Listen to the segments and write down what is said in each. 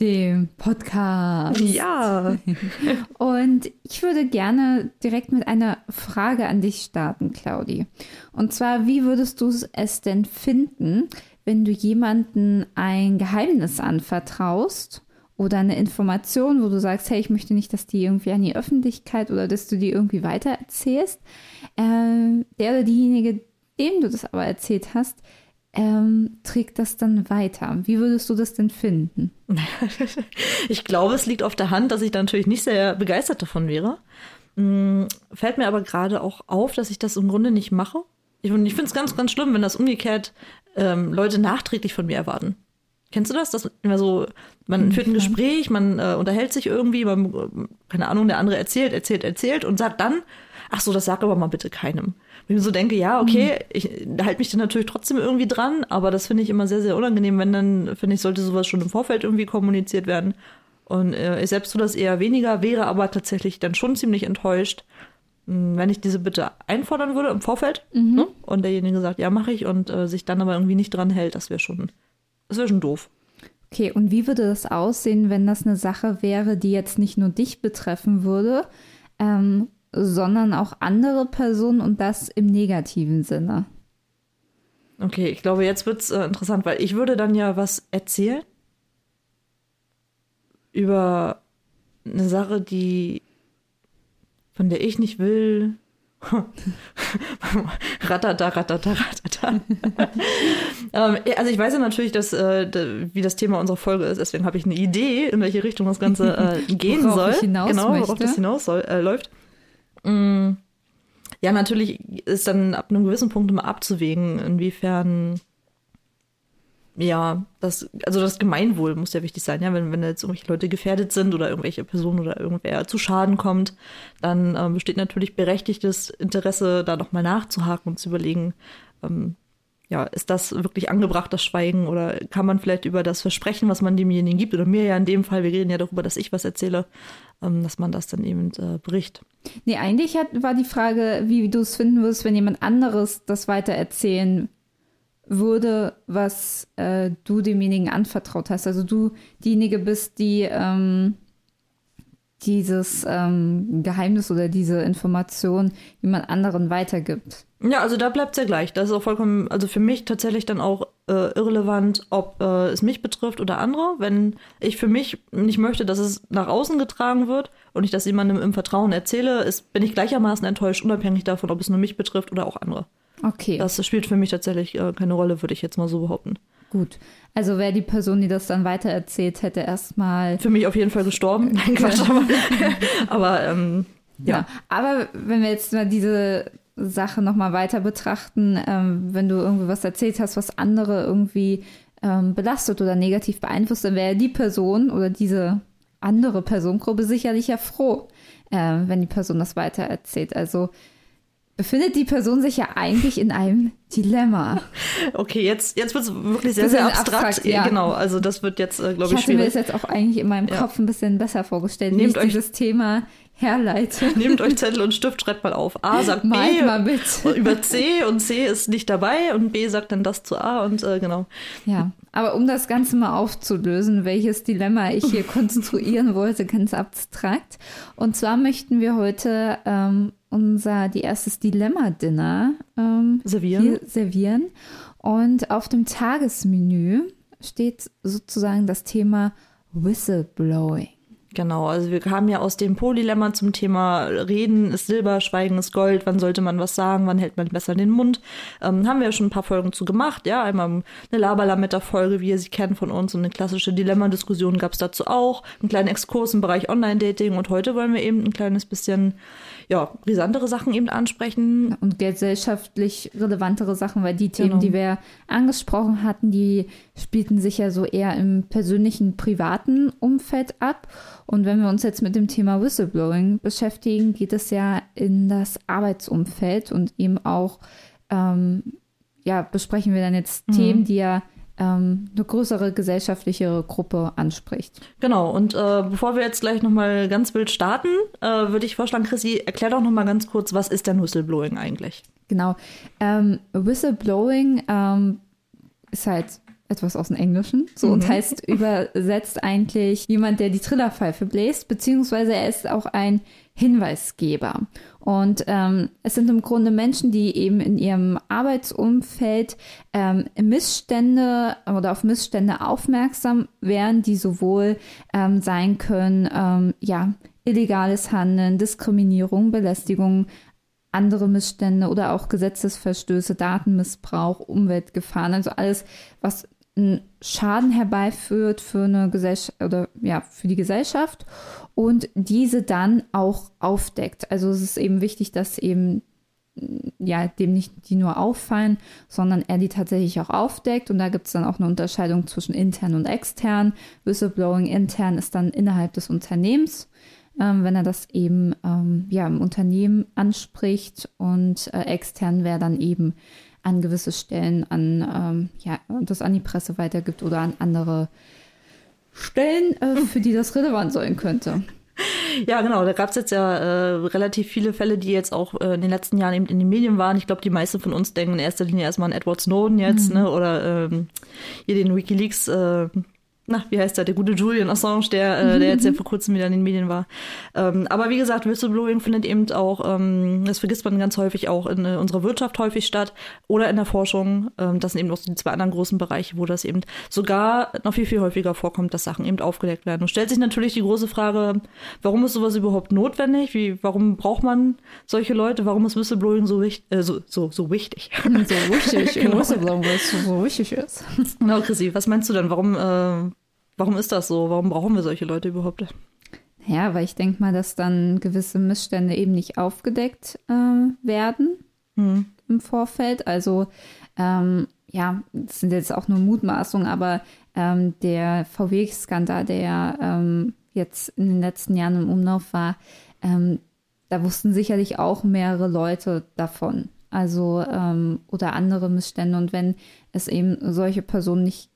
Dem Podcast. Ja. Und ich würde gerne direkt mit einer Frage an dich starten, Claudi. Und zwar, wie würdest du es denn finden, wenn du jemanden ein Geheimnis anvertraust oder eine Information, wo du sagst, hey, ich möchte nicht, dass die irgendwie an die Öffentlichkeit oder dass du die irgendwie weitererzählst. Ähm, der oder diejenige, dem du das aber erzählt hast, ähm, trägt das dann weiter. Wie würdest du das denn finden? Ich glaube, es liegt auf der Hand, dass ich da natürlich nicht sehr begeistert davon wäre. Hm, fällt mir aber gerade auch auf, dass ich das im Grunde nicht mache. Ich, ich finde es ganz, ganz schlimm, wenn das umgekehrt ähm, Leute nachträglich von mir erwarten. Kennst du das? Dass immer so, man führt ein Gespräch, man äh, unterhält sich irgendwie, man, äh, keine Ahnung, der andere erzählt, erzählt, erzählt und sagt dann, ach so, das sag aber mal bitte keinem. Wenn ich so denke, ja, okay, ich halte mich dann natürlich trotzdem irgendwie dran, aber das finde ich immer sehr, sehr unangenehm, wenn dann, finde ich, sollte sowas schon im Vorfeld irgendwie kommuniziert werden. Und äh, ich selbst tue das eher weniger, wäre aber tatsächlich dann schon ziemlich enttäuscht, mh, wenn ich diese Bitte einfordern würde im Vorfeld ne? und derjenige sagt, ja, mache ich und äh, sich dann aber irgendwie nicht dran hält, das wäre schon, das wäre schon doof. Okay, und wie würde das aussehen, wenn das eine Sache wäre, die jetzt nicht nur dich betreffen würde, ähm, sondern auch andere Personen und das im negativen Sinne? Okay, ich glaube, jetzt wird's äh, interessant, weil ich würde dann ja was erzählen über eine Sache, die von der ich nicht will. ratata, ratata, ratata. ähm, also ich weiß ja natürlich, dass, äh, wie das Thema unserer Folge ist, deswegen habe ich eine Idee, in welche Richtung das Ganze äh, gehen Worauf soll. genau, worauf möchte. das hinaus soll, äh, läuft. Mm, ja, natürlich ist dann ab einem gewissen Punkt immer abzuwägen, inwiefern ja, das, also das Gemeinwohl muss ja wichtig sein, ja, wenn, wenn jetzt irgendwelche Leute gefährdet sind oder irgendwelche Personen oder irgendwer zu Schaden kommt, dann ähm, besteht natürlich berechtigtes Interesse, da nochmal nachzuhaken und zu überlegen, ähm, ja, ist das wirklich angebracht, das Schweigen, oder kann man vielleicht über das Versprechen, was man demjenigen gibt, oder mir ja in dem Fall, wir reden ja darüber, dass ich was erzähle, ähm, dass man das dann eben äh, bricht. Nee, eigentlich hat, war die Frage, wie du es finden würdest, wenn jemand anderes das weiter erzählen würde, was äh, du demjenigen anvertraut hast. Also du diejenige bist, die ähm, dieses ähm, Geheimnis oder diese Information jemand anderen weitergibt. Ja, also da bleibt's ja gleich. Das ist auch vollkommen, also für mich tatsächlich dann auch äh, irrelevant, ob äh, es mich betrifft oder andere. Wenn ich für mich nicht möchte, dass es nach außen getragen wird und ich das jemandem im Vertrauen erzähle, ist, bin ich gleichermaßen enttäuscht, unabhängig davon, ob es nur mich betrifft oder auch andere. Okay, Das spielt für mich tatsächlich äh, keine Rolle, würde ich jetzt mal so behaupten. Gut. Also wäre die Person, die das dann weitererzählt, hätte erstmal Für mich auf jeden Fall gestorben. Nein, Quatsch, aber, aber ähm, Ja. ja. aber wenn wir jetzt mal diese Sache nochmal weiter betrachten, ähm, wenn du irgendwie was erzählt hast, was andere irgendwie ähm, belastet oder negativ beeinflusst, dann wäre die Person oder diese andere Personengruppe sicherlich ja froh, äh, wenn die Person das weiter erzählt. Also befindet die Person sich ja eigentlich in einem Dilemma. Okay, jetzt, jetzt wird's wirklich sehr, sehr abstrakt. abstrakt, ja. Genau, also das wird jetzt, äh, Ich glaube ich, hatte mir schwierig. das jetzt auch eigentlich in meinem Ja. Kopf ein bisschen besser vorgestellt, wie Nehmt ich euch- dieses Thema herleite. Nehmt euch Zettel und Stift, schreibt mal auf. A sagt B Malt mal mit. über C und C ist nicht dabei und B sagt dann das zu A und äh, genau. Ja, aber um das Ganze mal aufzulösen, welches Dilemma ich hier konstruieren wollte, ganz abstrakt. Und zwar möchten wir heute ähm, unser die erstes Dilemma-Dinner ähm, Servieren. servieren. Und auf dem Tagesmenü steht sozusagen das Thema Whistleblowing. Genau, also wir kamen ja aus dem Polylemma zum Thema Reden ist Silber, Schweigen ist Gold, wann sollte man was sagen, wann hält man besser den Mund. Ähm, haben wir ja schon ein paar Folgen zu gemacht, ja, einmal eine Laberlametta-Folge, wie ihr sie kennt von uns und eine klassische Dilemma-Diskussion gab es dazu auch, einen kleinen Exkurs im Bereich Online-Dating und heute wollen wir eben ein kleines bisschen, ja, brisantere Sachen eben ansprechen. und gesellschaftlich relevantere Sachen, weil die Themen, Genau. die wir angesprochen hatten, die spielten sich ja so eher im persönlichen, privaten Umfeld ab. Und wenn wir uns jetzt mit dem Thema Whistleblowing beschäftigen, geht es ja in das Arbeitsumfeld und eben auch, ähm, ja, besprechen wir dann jetzt mhm. Themen, die ja ähm, eine größere gesellschaftliche Gruppe anspricht. Genau, und äh, bevor wir jetzt gleich nochmal ganz wild starten, äh, würde ich vorschlagen, Chrissy, erklär doch nochmal ganz kurz, was ist denn Whistleblowing eigentlich? Genau. Ähm, Whistleblowing ähm, ist halt etwas aus dem Englischen. So mhm. und heißt übersetzt eigentlich jemand, der die Trillerpfeife bläst, beziehungsweise er ist auch ein Hinweisgeber. Und ähm, es sind im Grunde Menschen, die eben in ihrem Arbeitsumfeld ähm, Missstände oder auf Missstände aufmerksam werden, die sowohl ähm, sein können, ähm, ja, illegales Handeln, Diskriminierung, Belästigung, andere Missstände oder auch Gesetzesverstöße, Datenmissbrauch, Umweltgefahren, also alles, was einen Schaden herbeiführt für eine Gesellschaft oder ja, für die Gesellschaft und diese dann auch aufdeckt. Also es ist eben wichtig, dass eben ja, dem nicht die nur auffallen, sondern er die tatsächlich auch aufdeckt. Und da gibt es dann auch eine Unterscheidung zwischen intern und extern. Whistleblowing intern ist dann innerhalb des Unternehmens, ähm, wenn er das eben ähm, ja, im Unternehmen anspricht. Und äh, extern wäre dann eben an gewisse Stellen an, ähm, ja, das an die Presse weitergibt oder an andere Stellen, äh, für die das relevant sein könnte. Ja, genau. Da gab es jetzt ja äh, relativ viele Fälle, die jetzt auch äh, in den letzten Jahren eben in den Medien waren. Ich glaube, die meisten von uns denken in erster Linie erstmal an Edward Snowden jetzt, mhm. ne? Oder ähm, hier den WikiLeaks äh, na, wie heißt der, der gute Julian Assange, der, äh, der jetzt ja vor kurzem wieder in den Medien war. Ähm, aber wie gesagt, Whistleblowing findet eben auch, ähm, das vergisst man ganz häufig auch in äh, unserer Wirtschaft häufig statt oder in der Forschung. Ähm, das sind eben auch die zwei anderen großen Bereiche, wo das eben sogar noch viel, viel häufiger vorkommt, dass Sachen eben aufgedeckt werden. Und stellt sich natürlich die große Frage, warum ist sowas überhaupt notwendig? Wie, warum braucht man solche Leute? Warum ist Whistleblowing so, wichtig? Äh, so, so, so wichtig? So wichtig, genau. Whistleblowing, weil es so wichtig ist. Genau, Chrissy, was meinst du denn? Warum äh, Warum ist das so? Warum brauchen wir solche Leute überhaupt? Ja, weil ich denke mal, dass dann gewisse Missstände eben nicht aufgedeckt äh, werden hm. im Vorfeld. Also ähm, ja, das sind jetzt auch nur Mutmaßungen, aber ähm, der VW-Skandal, der ähm, jetzt in den letzten Jahren im Umlauf war, ähm, da wussten sicherlich auch mehrere Leute davon. Also ähm, oder andere Missstände. Und wenn es eben solche Personen nicht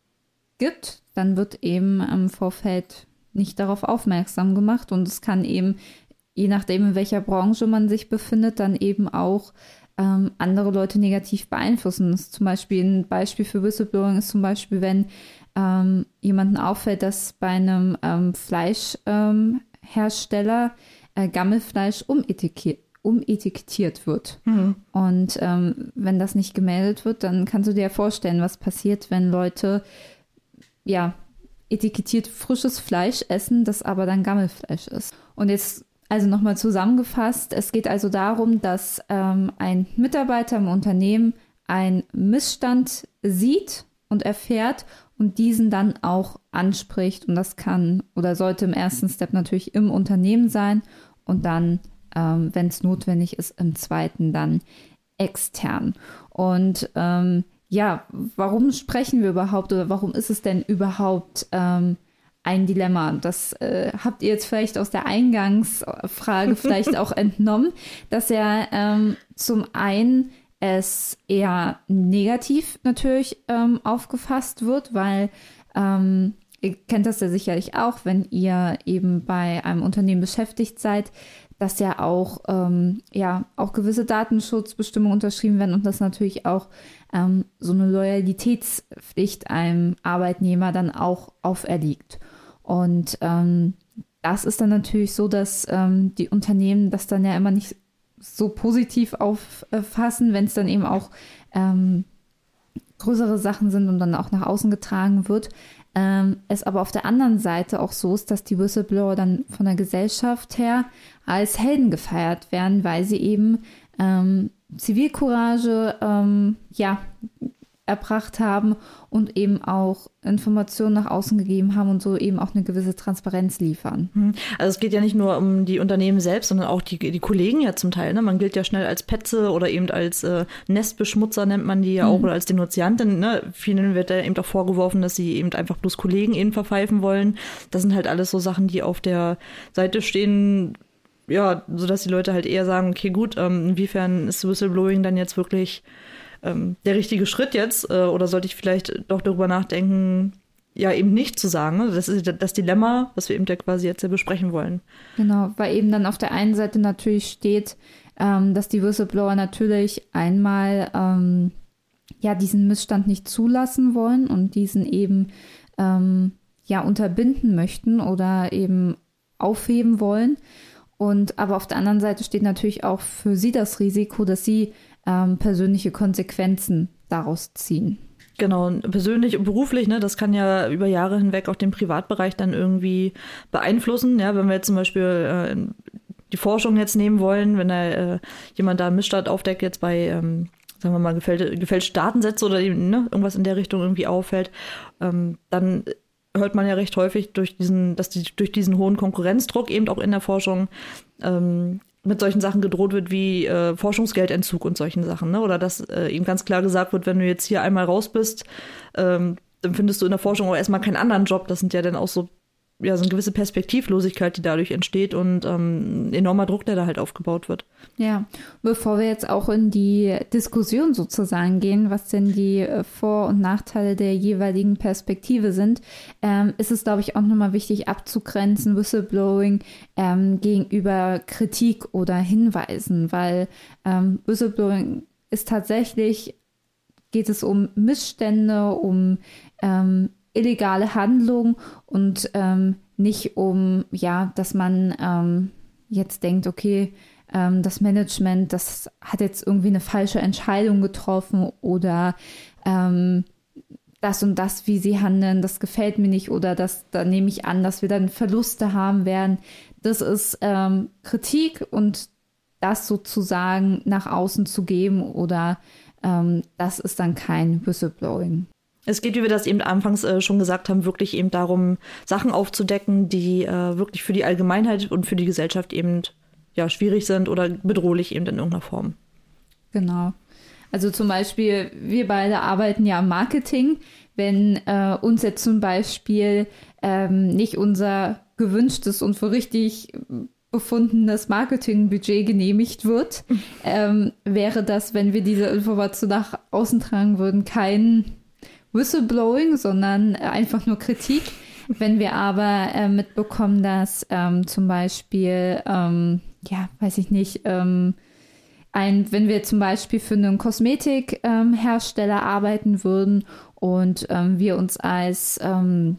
gibt, dann wird eben im Vorfeld nicht darauf aufmerksam gemacht und es kann eben, je nachdem, in welcher Branche man sich befindet, dann eben auch ähm, andere Leute negativ beeinflussen. zum Beispiel ein Beispiel für Whistleblowing ist zum Beispiel, wenn ähm, jemandem auffällt, dass bei einem ähm, Fleischhersteller äh, Gammelfleisch umetikettiert umetikettiert wird. Mhm. Und ähm, wenn das nicht gemeldet wird, dann kannst du dir vorstellen, was passiert, wenn Leute ja, etikettiert frisches Fleisch essen, das aber dann Gammelfleisch ist. Und jetzt also nochmal zusammengefasst, es geht also darum, dass ähm, ein Mitarbeiter im Unternehmen einen Missstand sieht und erfährt und diesen dann auch anspricht. Und das kann oder sollte im ersten Step natürlich im Unternehmen sein und dann, ähm, wenn es notwendig ist, im zweiten dann extern. Und ähm, ja, warum sprechen wir überhaupt oder warum ist es denn überhaupt ähm, ein Dilemma? Das äh, habt ihr jetzt vielleicht aus der Eingangsfrage vielleicht auch entnommen, dass ja ähm, zum einen es eher negativ natürlich ähm, aufgefasst wird, weil ähm, ihr kennt das ja sicherlich auch, wenn ihr eben bei einem Unternehmen beschäftigt seid, dass ja auch, ähm, ja, auch gewisse Datenschutzbestimmungen unterschrieben werden und das natürlich auch ähm, so eine Loyalitätspflicht einem Arbeitnehmer dann auch auferliegt. Und ähm, das ist dann natürlich so, dass ähm, die Unternehmen das dann ja immer nicht so positiv auffassen, wenn es dann eben auch ähm, größere Sachen sind und dann auch nach außen getragen wird. Ähm, es aber auf der anderen Seite auch so ist, dass die Whistleblower dann von der Gesellschaft her als Helden gefeiert werden, weil sie eben ähm, Zivilcourage, ähm, ja, erbracht haben und eben auch Informationen nach außen gegeben haben und so eben auch eine gewisse Transparenz liefern. Hm. Also es geht ja nicht nur um die Unternehmen selbst, sondern auch die, die Kollegen ja zum Teil. Ne? Man gilt ja schnell als Petze oder eben als äh, Nestbeschmutzer nennt man die ja auch mhm. oder als Denunziantin. Ne? Vielen wird ja eben auch vorgeworfen, dass sie eben einfach bloß Kollegen eben verpfeifen wollen. Das sind halt alles so Sachen, die auf der Seite stehen, ja, sodass die Leute halt eher sagen, okay, gut, ähm, inwiefern ist Whistleblowing dann jetzt wirklich ähm, der richtige Schritt jetzt? Äh, oder sollte ich vielleicht doch darüber nachdenken, ja, eben nicht zu sagen. Ne? Das ist das Dilemma, was wir eben ja quasi jetzt ja besprechen wollen. Genau, weil eben dann auf der einen Seite natürlich steht, ähm, dass die Whistleblower natürlich einmal ähm, ja diesen Missstand nicht zulassen wollen und diesen eben ähm, ja unterbinden möchten oder eben aufheben wollen. Und aber auf der anderen Seite steht natürlich auch für sie das Risiko, dass sie ähm, persönliche Konsequenzen daraus ziehen. Genau, persönlich und beruflich, ne, das kann ja über Jahre hinweg auch den Privatbereich dann irgendwie beeinflussen. Ja, wenn wir jetzt zum Beispiel äh, die Forschung jetzt nehmen wollen, wenn da äh, jemand da Missstand aufdeckt, jetzt bei, ähm, sagen wir mal, gefälschte, gefälschte Datensätze oder eben, ne, irgendwas in der Richtung irgendwie auffällt, ähm, dann hört man ja recht häufig durch diesen, dass die, durch diesen hohen Konkurrenzdruck eben auch in der Forschung ähm, mit solchen Sachen gedroht wird wie äh, Forschungsgeldentzug und solchen Sachen, ne? Oder dass äh, ihm ganz klar gesagt wird, wenn du jetzt hier einmal raus bist, ähm, dann findest du in der Forschung auch erstmal keinen anderen Job. Das sind ja dann auch so ja, so eine gewisse Perspektivlosigkeit, die dadurch entsteht und ähm, enormer Druck, der da halt aufgebaut wird. Ja, bevor wir jetzt auch in die Diskussion sozusagen gehen, was denn die äh, Vor- und Nachteile der jeweiligen Perspektive sind, ähm, ist es, glaube ich, auch nochmal wichtig abzugrenzen, Whistleblowing ähm, gegenüber Kritik oder Hinweisen, weil ähm, Whistleblowing ist tatsächlich, geht es um Missstände, um ähm, illegale Handlung und ähm, nicht um, ja, dass man ähm, jetzt denkt, okay, ähm, das Management, das hat jetzt irgendwie eine falsche Entscheidung getroffen oder ähm, das und das, wie sie handeln, das gefällt mir nicht oder das, da nehme ich an, dass wir dann Verluste haben werden. Das ist ähm, Kritik und das sozusagen nach außen zu geben oder ähm, das ist dann kein Whistleblowing. Es geht, wie wir das eben anfangs äh, schon gesagt haben, wirklich eben darum, Sachen aufzudecken, die äh, wirklich für die Allgemeinheit und für die Gesellschaft eben ja, schwierig sind oder bedrohlich eben in irgendeiner Form. Genau. Also zum Beispiel, wir beide arbeiten ja im Marketing. Wenn äh, uns jetzt zum Beispiel ähm, nicht unser gewünschtes und für richtig befundenes Marketingbudget genehmigt wird, ähm, wäre das, wenn wir diese Information nach außen tragen würden, kein Whistleblowing, sondern einfach nur Kritik. Wenn wir aber äh, mitbekommen, dass ähm, zum Beispiel, ähm, ja, weiß ich nicht, ähm, ein, wenn wir zum Beispiel für einen Kosmetikhersteller ähm, arbeiten würden und ähm, wir uns als ähm,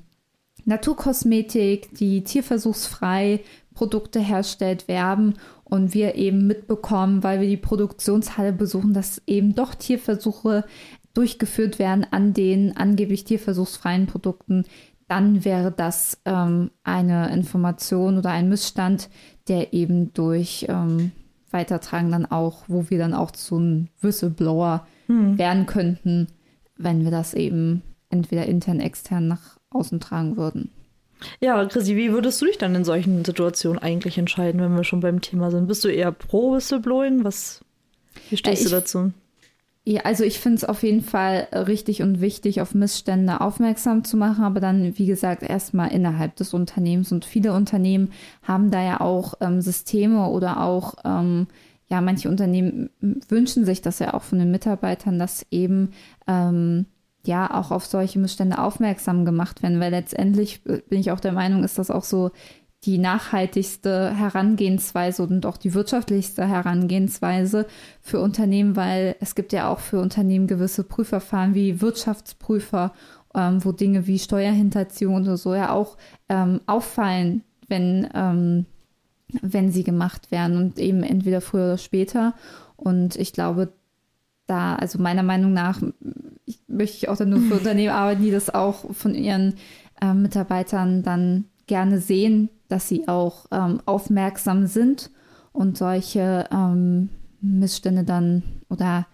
Naturkosmetik, die tierversuchsfrei Produkte herstellt, werben und wir eben mitbekommen, weil wir die Produktionshalle besuchen, dass eben doch Tierversuche durchgeführt werden an den angeblich tierversuchsfreien Produkten, dann wäre das ähm, eine Information oder ein Missstand, der eben durch ähm, Weitertragen dann auch, wo wir dann auch zu einem Whistleblower hm. werden könnten, wenn wir das eben entweder intern, extern nach außen tragen würden. Ja, Chrissy, wie würdest du dich dann in solchen Situationen eigentlich entscheiden, wenn wir schon beim Thema sind? Bist du eher pro Whistleblowing? Was, wie stehst äh, du dazu? Ja, also ich finde es auf jeden Fall richtig und wichtig, auf Missstände aufmerksam zu machen, aber dann, wie gesagt, erstmal innerhalb des Unternehmens. Und viele Unternehmen haben da ja auch ähm, Systeme oder auch, ähm, ja, manche Unternehmen wünschen sich das ja auch von den Mitarbeitern, dass eben ähm, ja auch auf solche Missstände aufmerksam gemacht werden, weil letztendlich äh, bin ich auch der Meinung, ist das auch so die nachhaltigste Herangehensweise und auch die wirtschaftlichste Herangehensweise für Unternehmen, weil es gibt ja auch für Unternehmen gewisse Prüfverfahren wie Wirtschaftsprüfer, ähm, wo Dinge wie Steuerhinterziehung oder so ja auch ähm, auffallen, wenn, ähm, wenn sie gemacht werden und eben entweder früher oder später. Und ich glaube, da, also meiner Meinung nach, ich, möchte ich auch dann nur für Unternehmen arbeiten, die das auch von ihren äh, Mitarbeitern dann gerne sehen, dass sie auch ähm, aufmerksam sind und solche ähm, Missstände dann oder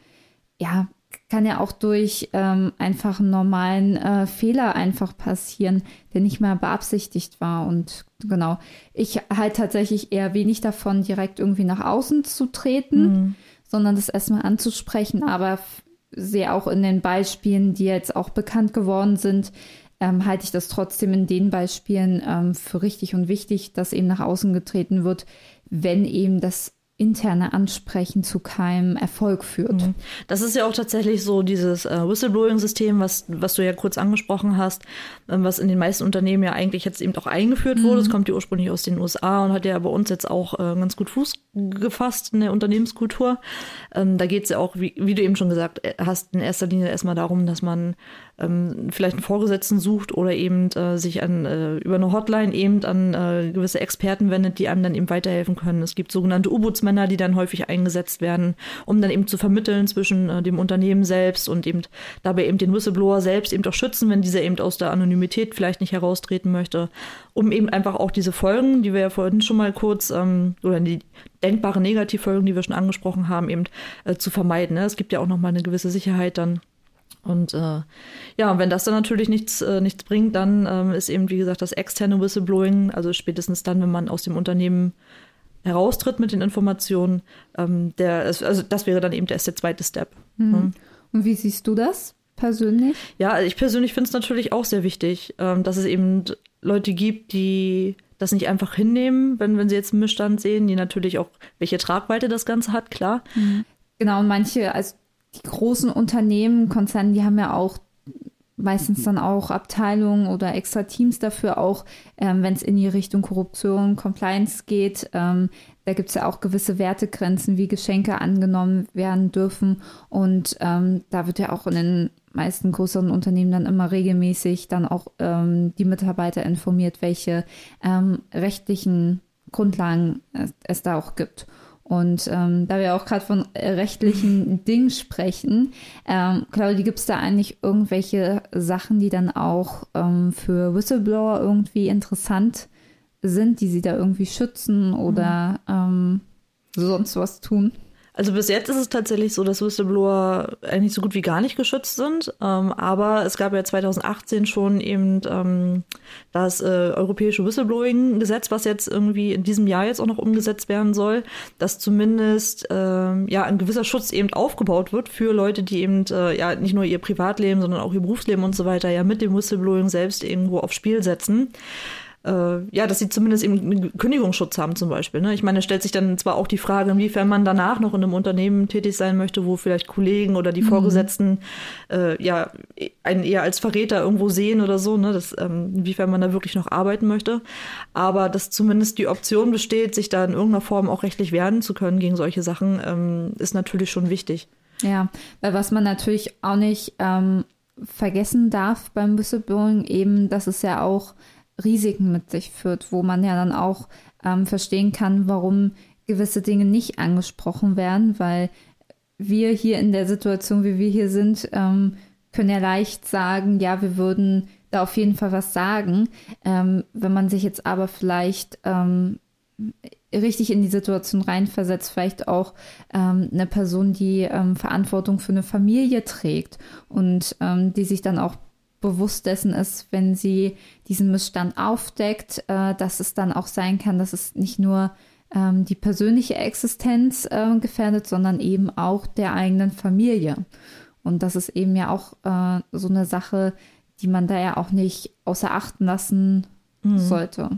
ja, kann ja auch durch ähm, einfach einen normalen äh, Fehler einfach passieren, der nicht mehr beabsichtigt war. Und genau, ich halt tatsächlich eher wenig davon, direkt irgendwie nach außen zu treten, mhm. sondern das erstmal anzusprechen. Aber sehe auch in den Beispielen, die jetzt auch bekannt geworden sind, ähm, halte ich das trotzdem in den Beispielen ähm, für richtig und wichtig, dass eben nach außen getreten wird, wenn eben das interne Ansprechen zu keinem Erfolg führt. Mhm. Das ist ja auch tatsächlich so dieses äh, Whistleblowing-System, was, was du ja kurz angesprochen hast, ähm, was in den meisten Unternehmen ja eigentlich jetzt eben auch eingeführt wurde. Es mhm. kommt ja ursprünglich aus den USA und hat ja bei uns jetzt auch äh, ganz gut Fuß gefasst in der Unternehmenskultur. Ähm, da geht es ja auch, wie, wie, du eben schon gesagt äh, hast, in erster Linie erstmal darum, dass man ähm, vielleicht einen Vorgesetzten sucht oder eben äh, sich an, äh, über eine Hotline eben an äh, gewisse Experten wendet, die einem dann eben weiterhelfen können. Es gibt sogenannte U-Bootsmänner, die dann häufig eingesetzt werden, um dann eben zu vermitteln zwischen äh, dem Unternehmen selbst und eben dabei eben den Whistleblower selbst eben auch schützen, wenn dieser eben aus der Anonymität vielleicht nicht heraustreten möchte, um eben einfach auch diese Folgen, die wir ja vorhin schon mal kurz, ähm, oder die denkbare Negativfolgen, die wir schon angesprochen haben, eben äh, zu vermeiden. Ne? Es gibt ja auch nochmal eine gewisse Sicherheit dann und äh, ja, wenn das dann natürlich nichts, äh, nichts bringt, dann ähm, ist eben, wie gesagt, das externe Whistleblowing, also spätestens dann, wenn man aus dem Unternehmen heraustritt mit den Informationen, ähm, der, also das wäre dann eben der, der zweite Step. Mhm. Ne? Und wie siehst du das persönlich? Ja, also ich persönlich finde es natürlich auch sehr wichtig, ähm, dass es eben Leute gibt, die das nicht einfach hinnehmen, wenn, wenn sie jetzt einen Missstand sehen, die natürlich auch, welche Tragweite das Ganze hat, klar. Mhm. Genau, und manche, also die großen Unternehmen, Konzerne, die haben ja auch meistens dann auch Abteilungen oder extra Teams dafür, auch ähm, wenn es in die Richtung Korruption, Compliance geht. Ähm, da gibt es ja auch gewisse Wertegrenzen, wie Geschenke angenommen werden dürfen. Und ähm, da wird ja auch in den meisten größeren Unternehmen dann immer regelmäßig dann auch ähm, die Mitarbeiter informiert, welche ähm, rechtlichen Grundlagen es, es da auch gibt. Und ähm, da wir auch gerade von rechtlichen Dingen sprechen, ähm, Claudia, gibt es da eigentlich irgendwelche Sachen, die dann auch ähm, für Whistleblower irgendwie interessant sind, die sie da irgendwie schützen oder mhm. ähm, sonst was tun? Also bis jetzt ist es tatsächlich so, dass Whistleblower eigentlich so gut wie gar nicht geschützt sind. Ähm, aber es gab ja 2018 schon eben ähm, das äh, europäische Whistleblowing-Gesetz, was jetzt irgendwie in diesem Jahr jetzt auch noch umgesetzt werden soll, dass zumindest ähm, ja ein gewisser Schutz eben aufgebaut wird für Leute, die eben äh, ja nicht nur ihr Privatleben, sondern auch ihr Berufsleben und so weiter ja mit dem Whistleblowing selbst irgendwo aufs Spiel setzen äh, ja, dass sie zumindest eben einen Kündigungsschutz haben zum Beispiel. Ne? Ich meine, stellt sich dann zwar auch die Frage, inwiefern man danach noch in einem Unternehmen tätig sein möchte, wo vielleicht Kollegen oder die mhm. Vorgesetzten äh, ja einen eher als Verräter irgendwo sehen oder so, ne? Das, ähm, inwiefern man da wirklich noch arbeiten möchte. Aber dass zumindest die Option besteht, sich da in irgendeiner Form auch rechtlich wehren zu können gegen solche Sachen, ähm, ist natürlich schon wichtig. Ja, weil was man natürlich auch nicht ähm, vergessen darf beim Whistleblowing, eben, dass es ja auch Risiken mit sich führt, wo man ja dann auch ähm, verstehen kann, warum gewisse Dinge nicht angesprochen werden, weil wir hier in der Situation, wie wir hier sind, ähm, können ja leicht sagen, ja, wir würden da auf jeden Fall was sagen. Ähm, wenn man sich jetzt aber vielleicht ähm, richtig in die Situation reinversetzt, vielleicht auch ähm, eine Person, die ähm, Verantwortung für eine Familie trägt und ähm, die sich dann auch bewusst dessen ist, wenn sie diesen Missstand aufdeckt, äh, dass es dann auch sein kann, dass es nicht nur ähm, die persönliche Existenz äh, gefährdet, sondern eben auch der eigenen Familie. Und das ist eben ja auch äh, so eine Sache, die man da ja auch nicht außer Acht lassen mhm. sollte.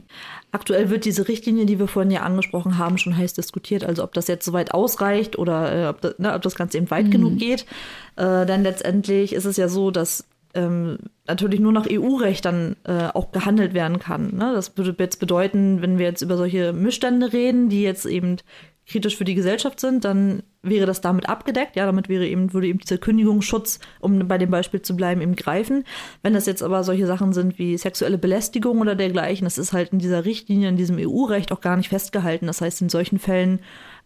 Aktuell wird diese Richtlinie, die wir vorhin ja angesprochen haben, schon heiß diskutiert. Also ob das jetzt soweit ausreicht oder äh, ob, das, ne, ob, das, Ganze eben weit mhm. genug geht. Äh, denn letztendlich ist es ja so, dass ähm, natürlich nur nach EU-Recht dann äh, auch gehandelt werden kann. Ne? Das würde jetzt bedeuten, wenn wir jetzt über solche Missstände reden, die jetzt eben kritisch für die Gesellschaft sind, dann wäre das damit abgedeckt. Ja, damit wäre eben, würde eben dieser Kündigungsschutz, um bei dem Beispiel zu bleiben, eben greifen. Wenn das jetzt aber solche Sachen sind wie sexuelle Belästigung oder dergleichen, das ist halt in dieser Richtlinie, in diesem EU-Recht auch gar nicht festgehalten. Das heißt, in solchen Fällen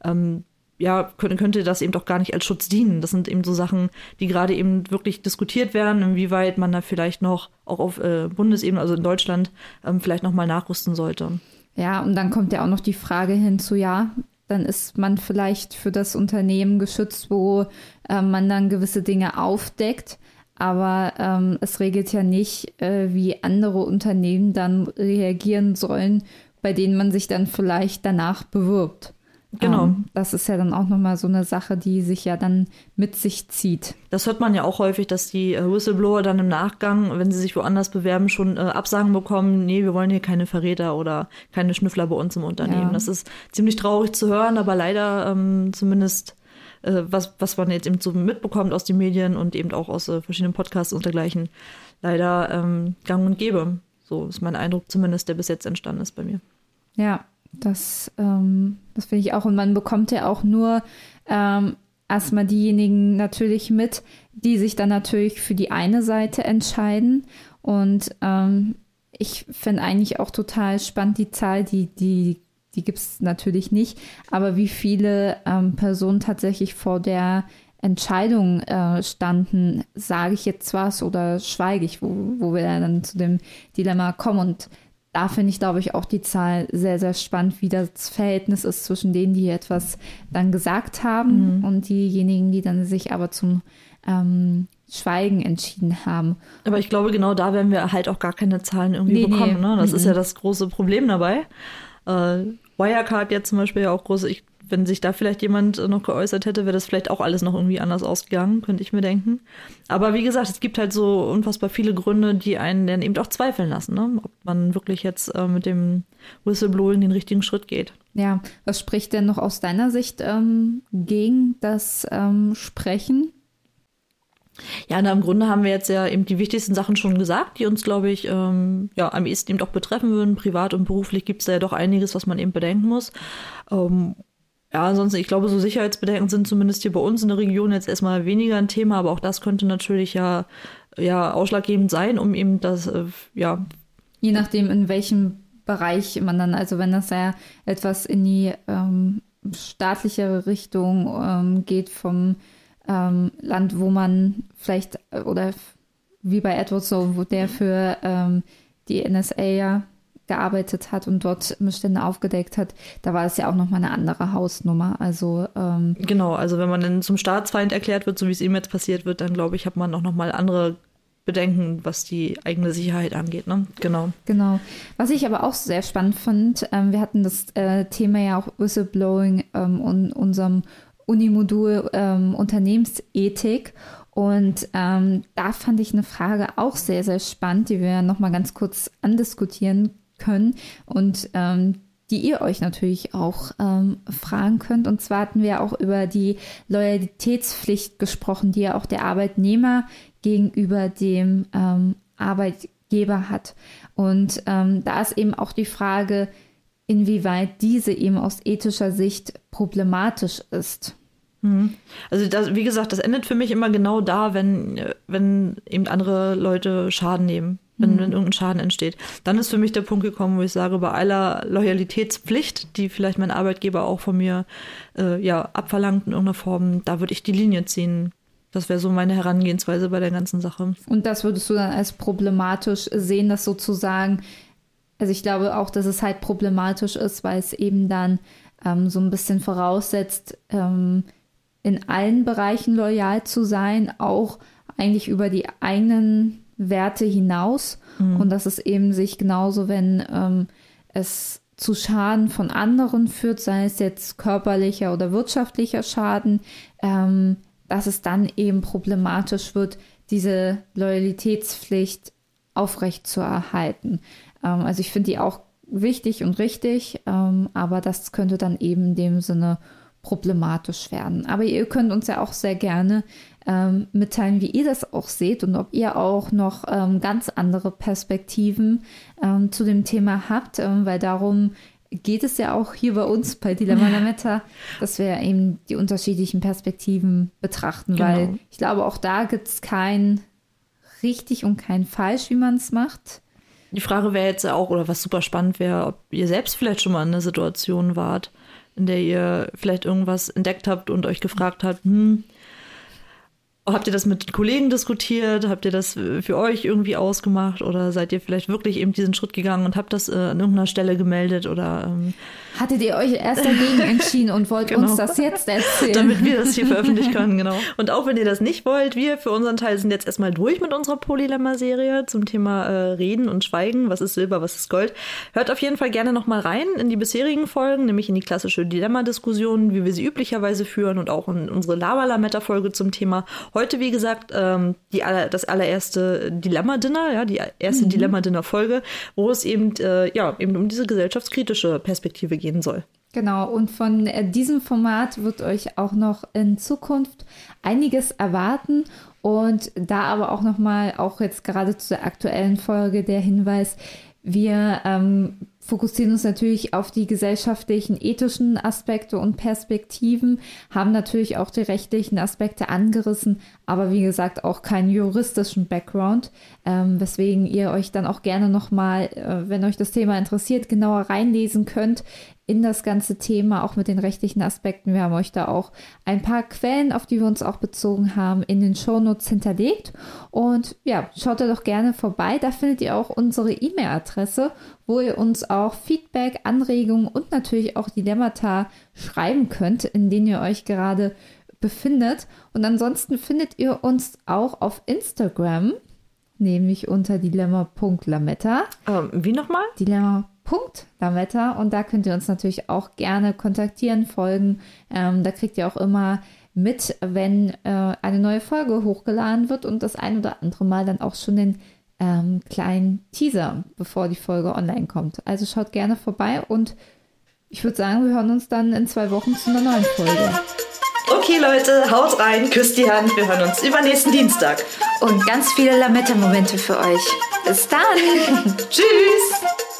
ähm, ja, könnte, könnte das eben doch gar nicht als Schutz dienen. Das sind eben so Sachen, die gerade eben wirklich diskutiert werden, inwieweit man da vielleicht noch auch auf äh, Bundesebene, also in Deutschland, ähm, vielleicht noch mal nachrüsten sollte. Ja, und dann kommt ja auch noch die Frage hinzu, ja, dann ist man vielleicht für das Unternehmen geschützt, wo äh, man dann gewisse Dinge aufdeckt. Aber ähm, es regelt ja nicht, äh, wie andere Unternehmen dann reagieren sollen, bei denen man sich dann vielleicht danach bewirbt. Genau. Ähm, das ist ja dann auch nochmal so eine Sache, die sich ja dann mit sich zieht. Das hört man ja auch häufig, dass die äh, Whistleblower dann im Nachgang, wenn sie sich woanders bewerben, schon äh, Absagen bekommen, nee, wir wollen hier keine Verräter oder keine Schnüffler bei uns im Unternehmen. Ja. Das ist ziemlich traurig zu hören, aber leider ähm, zumindest äh, was, was man jetzt eben so mitbekommt aus den Medien und eben auch aus äh, verschiedenen Podcasts und dergleichen, leider ähm, gang und gäbe. So ist mein Eindruck zumindest, der bis jetzt entstanden ist bei mir. Ja, das, ähm, das finde ich auch. Und man bekommt ja auch nur ähm, erstmal diejenigen natürlich mit, die sich dann natürlich für die eine Seite entscheiden. Und ähm, ich finde eigentlich auch total spannend die Zahl, die, die, die gibt es natürlich nicht, aber wie viele ähm, Personen tatsächlich vor der Entscheidung äh, standen, sage ich jetzt was oder schweige ich, wo, wo wir dann zu dem Dilemma kommen. Und da finde ich, glaube ich, auch die Zahl sehr, sehr spannend, wie das Verhältnis ist zwischen denen, die etwas dann gesagt haben Mhm. und diejenigen, die dann sich aber zum ähm, Schweigen entschieden haben. Aber ich glaube, genau da werden wir halt auch gar keine Zahlen irgendwie Nee, nee. bekommen. Ne? Das ist Mhm. ja das große Problem dabei. Äh, Wirecard jetzt zum Beispiel ja auch große, ich, wenn sich da vielleicht jemand äh, noch geäußert hätte, wäre das vielleicht auch alles noch irgendwie anders ausgegangen, könnte ich mir denken. Aber wie gesagt, es gibt halt so unfassbar viele Gründe, die einen dann eben auch zweifeln lassen, ne? ob man wirklich jetzt äh, mit dem Whistleblowing den richtigen Schritt geht. Ja, was spricht denn noch aus deiner Sicht ähm, gegen das ähm, Sprechen? Ja, na, im Grunde haben wir jetzt ja eben die wichtigsten Sachen schon gesagt, die uns, glaube ich, ähm, ja, am ehesten eben doch betreffen würden. Privat und beruflich gibt es da ja doch einiges, was man eben bedenken muss. Ähm, ja, ansonsten, ich glaube, so Sicherheitsbedenken sind zumindest hier bei uns in der Region jetzt erstmal weniger ein Thema, aber auch das könnte natürlich ja, ja ausschlaggebend sein, um eben das, äh, ja, Je nachdem, in welchem Bereich man dann, also wenn das ja etwas in die ähm, staatlichere Richtung ähm, geht vom ähm, Land, wo man vielleicht, äh, oder wie bei Edward so, wo der für ähm, die NSA ja gearbeitet hat und dort Missstände aufgedeckt hat, da war es ja auch nochmal eine andere Hausnummer. Also ähm, genau, also wenn man dann zum Staatsfeind erklärt wird, so wie es ihm jetzt passiert wird, dann glaube ich, hat man auch nochmal andere Bedenken, was die eigene Sicherheit angeht, ne? Genau. Genau. Was ich aber auch sehr spannend fand, ähm, wir hatten das äh, Thema ja auch Whistleblowing ähm, in unserem Unimodul ähm, Unternehmensethik. Und ähm, da fand ich eine Frage auch sehr, sehr spannend, die wir nochmal ganz kurz andiskutieren können und ähm, die ihr euch natürlich auch ähm, fragen könnt. Und zwar hatten wir auch über die Loyalitätspflicht gesprochen, die ja auch der Arbeitnehmer gegenüber dem ähm, Arbeitgeber hat. Und ähm, da ist eben auch die Frage, inwieweit diese eben aus ethischer Sicht problematisch ist. Also das, wie gesagt, das endet für mich immer genau da, wenn, äh, wenn eben andere Leute Schaden nehmen, wenn, wenn irgendein Schaden entsteht. Dann ist für mich der Punkt gekommen, wo ich sage, bei aller Loyalitätspflicht, die vielleicht mein Arbeitgeber auch von mir äh, ja, abverlangt in irgendeiner Form, da würde ich die Linie ziehen. Das wäre so meine Herangehensweise bei der ganzen Sache. Und das würdest du dann als problematisch sehen, dass sozusagen, also ich glaube auch, dass es halt problematisch ist, weil es eben dann ähm, so ein bisschen voraussetzt, ähm, in allen Bereichen loyal zu sein, auch eigentlich über die eigenen Werte hinaus. Und dass es eben sich genauso, wenn ähm, es zu Schaden von anderen führt, sei es jetzt körperlicher oder wirtschaftlicher Schaden, ähm, dass es dann eben problematisch wird, diese Loyalitätspflicht aufrecht zu erhalten. Ähm, also ich finde die auch wichtig und richtig, ähm, aber das könnte dann eben in dem Sinne problematisch werden. Aber ihr könnt uns ja auch sehr gerne ähm, mitteilen, wie ihr das auch seht und ob ihr auch noch ähm, ganz andere Perspektiven ähm, zu dem Thema habt, ähm, weil darum geht es ja auch hier bei uns bei Dilemma Lametta, dass wir eben die unterschiedlichen Perspektiven betrachten, weil Genau. ich glaube, auch da gibt es kein richtig und kein falsch, wie man es macht. Die Frage wäre jetzt auch, oder was super spannend wäre, ob ihr selbst vielleicht schon mal in einer Situation wart, in der ihr vielleicht irgendwas entdeckt habt und euch gefragt habt, hm, habt ihr das mit Kollegen diskutiert? Habt ihr das äh, für euch irgendwie ausgemacht? Oder seid ihr vielleicht wirklich eben diesen Schritt gegangen und habt das äh, an irgendeiner Stelle gemeldet? Oder ähm, hattet ihr euch erst dagegen entschieden und wollt Genau. uns das jetzt erzählen. Damit wir das hier veröffentlichen können, genau. Und auch wenn ihr das nicht wollt, wir für unseren Teil sind jetzt erstmal durch mit unserer Polylemma-Serie zum Thema äh, Reden und Schweigen. Was ist Silber, was ist Gold? Hört auf jeden Fall gerne nochmal rein in die bisherigen Folgen, nämlich in die klassische Dilemma-Diskussion, wie wir sie üblicherweise führen und auch in unsere Lava-Lametta-Folge zum Thema. Heute, wie gesagt, ähm, die aller, das allererste Dilemma-Dinner, ja, die erste Dilemma-Dinner-Folge, wo es eben, äh, ja, eben um diese gesellschaftskritische Perspektive gehen soll. Genau, und von äh, diesem Format wird euch auch noch in Zukunft einiges erwarten. Und da aber auch nochmal, auch jetzt gerade zu der aktuellen Folge, der Hinweis, wir ähm, fokussieren uns natürlich auf die gesellschaftlichen, ethischen Aspekte und Perspektiven, haben natürlich auch die rechtlichen Aspekte angerissen, aber wie gesagt auch keinen juristischen Background, ähm, weswegen ihr euch dann auch gerne nochmal, äh, wenn euch das Thema interessiert, genauer reinlesen könnt in das ganze Thema, auch mit den rechtlichen Aspekten. Wir haben euch da auch ein paar Quellen, auf die wir uns auch bezogen haben, in den Shownotes hinterlegt. Und ja, schaut da doch gerne vorbei. Da findet ihr auch unsere E-Mail-Adresse, wo ihr uns auch Feedback, Anregungen und natürlich auch Dilemmata schreiben könnt, in denen ihr euch gerade befindet. Und ansonsten findet ihr uns auch auf Instagram, nämlich unter dilemma.lametta. Ähm, wie nochmal? Dilemma.lametta und da könnt ihr uns natürlich auch gerne kontaktieren, folgen. Ähm, da kriegt ihr auch immer mit, wenn äh, eine neue Folge hochgeladen wird und das ein oder andere Mal dann auch schon den ähm, kleinen Teaser, bevor die Folge online kommt. Also schaut gerne vorbei und ich würde sagen, wir hören uns dann in zwei Wochen zu einer neuen Folge. Okay, Leute, haut rein, küsst die Hand. Wir hören uns übernächsten Dienstag. Und ganz viele Lametta-Momente für euch. Bis dann! Tschüss!